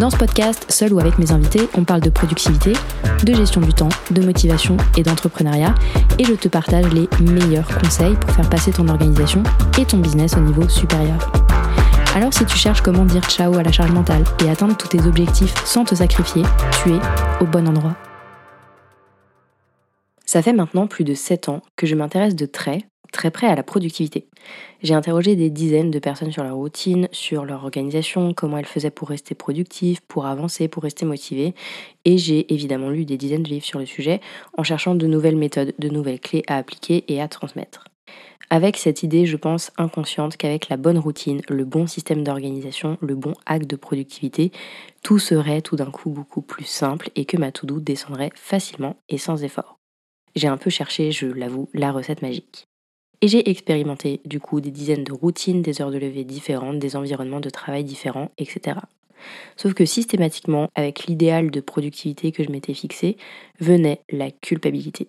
Dans ce podcast, seul ou avec mes invités, on parle de productivité, de gestion du temps, de motivation et d'entrepreneuriat et je te partage les meilleurs conseils pour faire passer ton organisation et ton business au niveau supérieur. Alors si tu cherches comment dire ciao à la charge mentale et atteindre tous tes objectifs sans te sacrifier, tu es au bon endroit. Ça fait maintenant plus de 7 ans que je m'intéresse de très, très près à la productivité. J'ai interrogé des dizaines de personnes sur leur routine, sur leur organisation, comment elles faisaient pour rester productives, pour avancer, pour rester motivées, et j'ai évidemment lu des dizaines de livres sur le sujet en cherchant de nouvelles méthodes, de nouvelles clés à appliquer et à transmettre. Avec cette idée, je pense, inconsciente qu'avec la bonne routine, le bon système d'organisation, le bon acte de productivité, tout serait tout d'un coup beaucoup plus simple et que ma to-do descendrait facilement et sans effort. J'ai un peu cherché, je l'avoue, la recette magique. Et j'ai expérimenté du coup des dizaines de routines, des heures de lever différentes, des environnements de travail différents, etc. Sauf que systématiquement, avec l'idéal de productivité que je m'étais fixé, venait la culpabilité.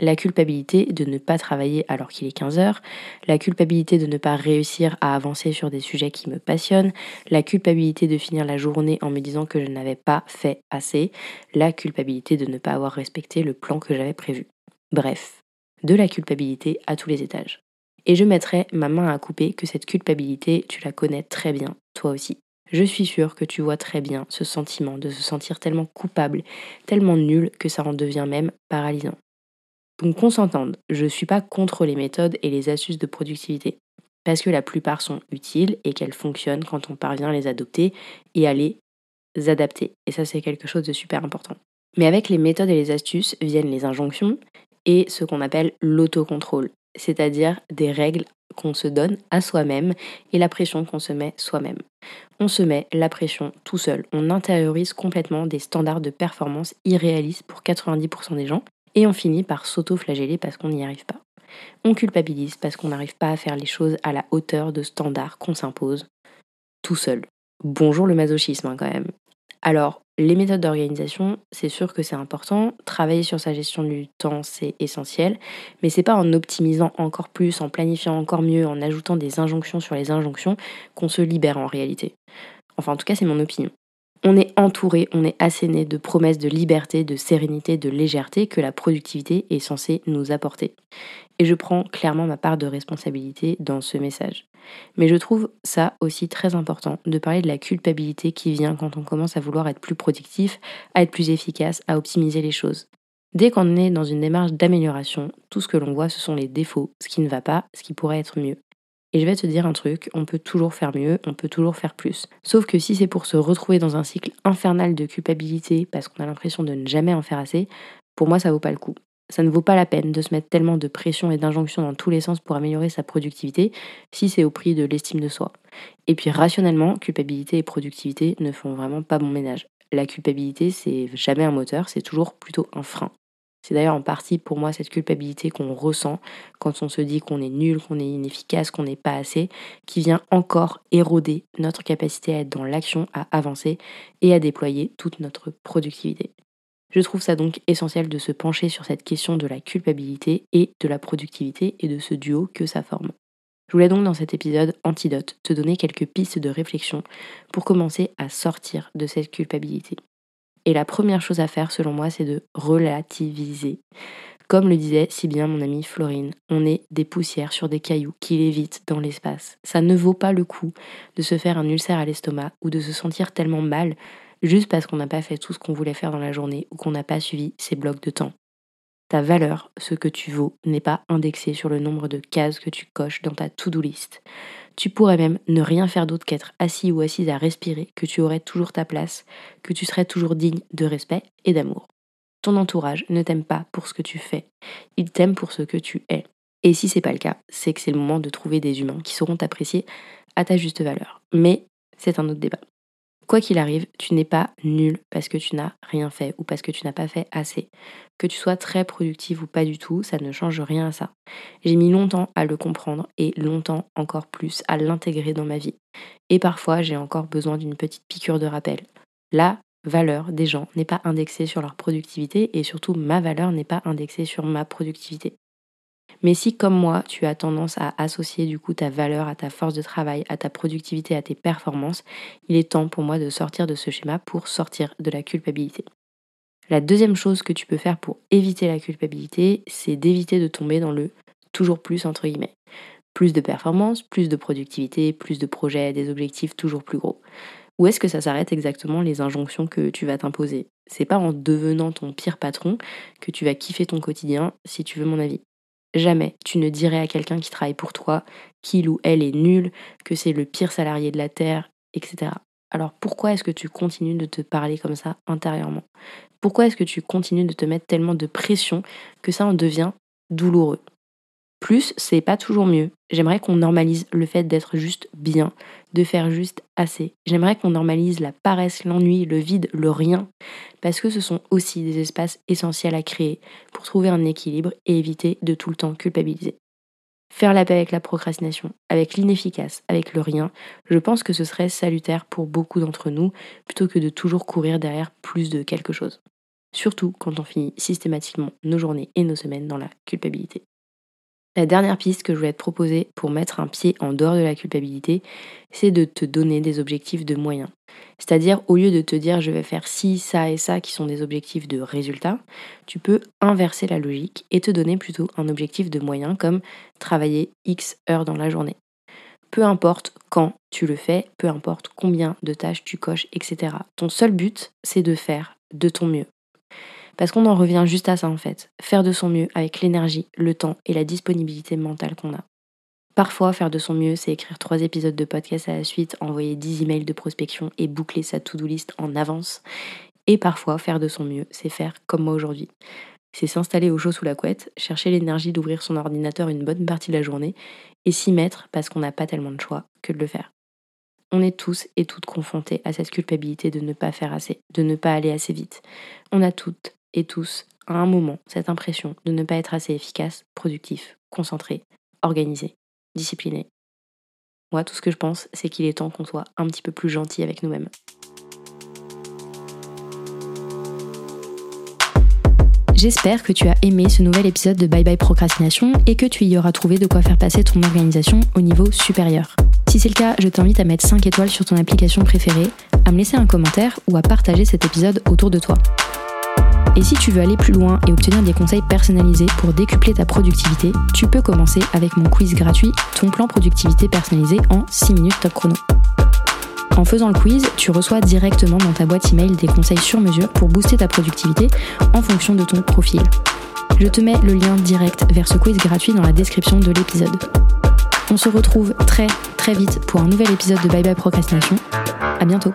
La culpabilité de ne pas travailler alors qu'il est 15 heures, la culpabilité de ne pas réussir à avancer sur des sujets qui me passionnent, la culpabilité de finir la journée en me disant que je n'avais pas fait assez, la culpabilité de ne pas avoir respecté le plan que j'avais prévu. Bref, de la culpabilité à tous les étages. Et je mettrai ma main à couper que cette culpabilité, tu la connais très bien, toi aussi. Je suis sûre que tu vois très bien ce sentiment de se sentir tellement coupable, tellement nul que ça en devient même paralysant. Donc qu'on s'entende, je ne suis pas contre les méthodes et les astuces de productivité, parce que la plupart sont utiles et qu'elles fonctionnent quand on parvient à les adopter et à les adapter. Et ça c'est quelque chose de super important. Mais avec les méthodes et les astuces viennent les injonctions, et ce qu'on appelle l'autocontrôle, c'est-à-dire des règles qu'on se donne à soi-même et la pression qu'on se met soi-même. On se met la pression tout seul, on intériorise complètement des standards de performance irréalistes pour 90% des gens et on finit par s'auto-flageller parce qu'on n'y arrive pas. On culpabilise parce qu'on n'arrive pas à faire les choses à la hauteur de standards qu'on s'impose tout seul. Bonjour le masochisme hein, quand même. Alors, les méthodes d'organisation, c'est sûr que c'est important. Travailler sur sa gestion du temps, c'est essentiel. Mais c'est pas en optimisant encore plus, en planifiant encore mieux, en ajoutant des injonctions sur les injonctions qu'on se libère en réalité. Enfin, en tout cas, c'est mon opinion. On est entouré, on est asséné de promesses de liberté, de sérénité, de légèreté que la productivité est censée nous apporter. Et je prends clairement ma part de responsabilité dans ce message. Mais je trouve ça aussi très important de parler de la culpabilité qui vient quand on commence à vouloir être plus productif, à être plus efficace, à optimiser les choses. Dès qu'on est dans une démarche d'amélioration, tout ce que l'on voit, ce sont les défauts, ce qui ne va pas, ce qui pourrait être mieux. Et je vais te dire un truc, on peut toujours faire mieux, on peut toujours faire plus. Sauf que si c'est pour se retrouver dans un cycle infernal de culpabilité parce qu'on a l'impression de ne jamais en faire assez, pour moi ça vaut pas le coup. Ça ne vaut pas la peine de se mettre tellement de pression et d'injonction dans tous les sens pour améliorer sa productivité si c'est au prix de l'estime de soi. Et puis rationnellement, culpabilité et productivité ne font vraiment pas bon ménage. La culpabilité, c'est jamais un moteur, c'est toujours plutôt un frein. C'est d'ailleurs en partie pour moi cette culpabilité qu'on ressent quand on se dit qu'on est nul, qu'on est inefficace, qu'on n'est pas assez, qui vient encore éroder notre capacité à être dans l'action, à avancer et à déployer toute notre productivité. Je trouve ça donc essentiel de se pencher sur cette question de la culpabilité et de la productivité et de ce duo que ça forme. Je voulais donc dans cet épisode Antidote te donner quelques pistes de réflexion pour commencer à sortir de cette culpabilité. Et la première chose à faire, selon moi, c'est de relativiser. Comme le disait si bien mon amie Florine, on est des poussières sur des cailloux qui lévitent dans l'espace. Ça ne vaut pas le coup de se faire un ulcère à l'estomac ou de se sentir tellement mal juste parce qu'on n'a pas fait tout ce qu'on voulait faire dans la journée ou qu'on n'a pas suivi ses blocs de temps. Ta valeur, ce que tu vaux, n'est pas indexé sur le nombre de cases que tu coches dans ta to-do list. Tu pourrais même ne rien faire d'autre qu'être assis ou assise à respirer, que tu aurais toujours ta place, que tu serais toujours digne de respect et d'amour. Ton entourage ne t'aime pas pour ce que tu fais, il t'aime pour ce que tu es. Et si c'est pas le cas, c'est que c'est le moment de trouver des humains qui sauront t'apprécier à ta juste valeur. Mais c'est un autre débat. Quoi qu'il arrive, tu n'es pas nul parce que tu n'as rien fait ou parce que tu n'as pas fait assez. Que tu sois très productive ou pas du tout, ça ne change rien à ça. J'ai mis longtemps à le comprendre et longtemps encore plus à l'intégrer dans ma vie. Et parfois, j'ai encore besoin d'une petite piqûre de rappel. La valeur des gens n'est pas indexée sur leur productivité et surtout ma valeur n'est pas indexée sur ma productivité. Mais si comme moi, tu as tendance à associer du coup ta valeur à ta force de travail, à ta productivité, à tes performances, il est temps pour moi de sortir de ce schéma pour sortir de la culpabilité. La deuxième chose que tu peux faire pour éviter la culpabilité, c'est d'éviter de tomber dans le toujours plus entre guillemets. Plus de performance, plus de productivité, plus de projets, des objectifs toujours plus gros. Où est-ce que ça s'arrête exactement les injonctions que tu vas t'imposer? C'est pas en devenant ton pire patron que tu vas kiffer ton quotidien, si tu veux mon avis. Jamais tu ne dirais à quelqu'un qui travaille pour toi qu'il ou elle est nul, que c'est le pire salarié de la Terre, etc. Alors pourquoi est-ce que tu continues de te parler comme ça intérieurement? Pourquoi est-ce que tu continues de te mettre tellement de pression que ça en devient douloureux? Plus, c'est pas toujours mieux. J'aimerais qu'on normalise le fait d'être juste bien, de faire juste assez. J'aimerais qu'on normalise la paresse, l'ennui, le vide, le rien, parce que ce sont aussi des espaces essentiels à créer pour trouver un équilibre et éviter de tout le temps culpabiliser. Faire la paix avec la procrastination, avec l'inefficace, avec le rien, je pense que ce serait salutaire pour beaucoup d'entre nous, plutôt que de toujours courir derrière plus de quelque chose. Surtout quand on finit systématiquement nos journées et nos semaines dans la culpabilité. La dernière piste que je voulais te proposer pour mettre un pied en dehors de la culpabilité, c'est de te donner des objectifs de moyens. C'est-à-dire, au lieu de te dire je vais faire ci, ça et ça qui sont des objectifs de résultats, tu peux inverser la logique et te donner plutôt un objectif de moyens comme travailler X heures dans la journée. Peu importe quand tu le fais, peu importe combien de tâches tu coches, etc. Ton seul but, c'est de faire de ton mieux. Parce qu'on en revient juste à ça en fait. Faire de son mieux avec l'énergie, le temps et la disponibilité mentale qu'on a. Parfois, faire de son mieux, c'est écrire trois épisodes de podcast à la suite, envoyer 10 emails de prospection et boucler sa to-do list en avance. Et parfois, faire de son mieux, c'est faire comme moi aujourd'hui. C'est s'installer au chaud sous la couette, chercher l'énergie d'ouvrir son ordinateur une bonne partie de la journée et s'y mettre parce qu'on n'a pas tellement de choix que de le faire. On est tous et toutes confrontés à cette culpabilité de ne pas faire assez, de ne pas aller assez vite. On a toutes tous, à un moment, cette impression de ne pas être assez efficace, productif, concentré, organisé, discipliné. Moi, tout ce que je pense, c'est qu'il est temps qu'on soit un petit peu plus gentil avec nous-mêmes. J'espère que tu as aimé ce nouvel épisode de Bye Bye Procrastination et que tu y auras trouvé de quoi faire passer ton organisation au niveau supérieur. Si c'est le cas, je t'invite à mettre 5 étoiles sur ton application préférée, à me laisser un commentaire ou à partager cet épisode autour de toi. Et si tu veux aller plus loin et obtenir des conseils personnalisés pour décupler ta productivité, tu peux commencer avec mon quiz gratuit Ton plan productivité personnalisé en 6 minutes top chrono. En faisant le quiz, tu reçois directement dans ta boîte email des conseils sur mesure pour booster ta productivité en fonction de ton profil. Je te mets le lien direct vers ce quiz gratuit dans la description de l'épisode. On se retrouve très très vite pour un nouvel épisode de Bye Bye Procrastination. À bientôt.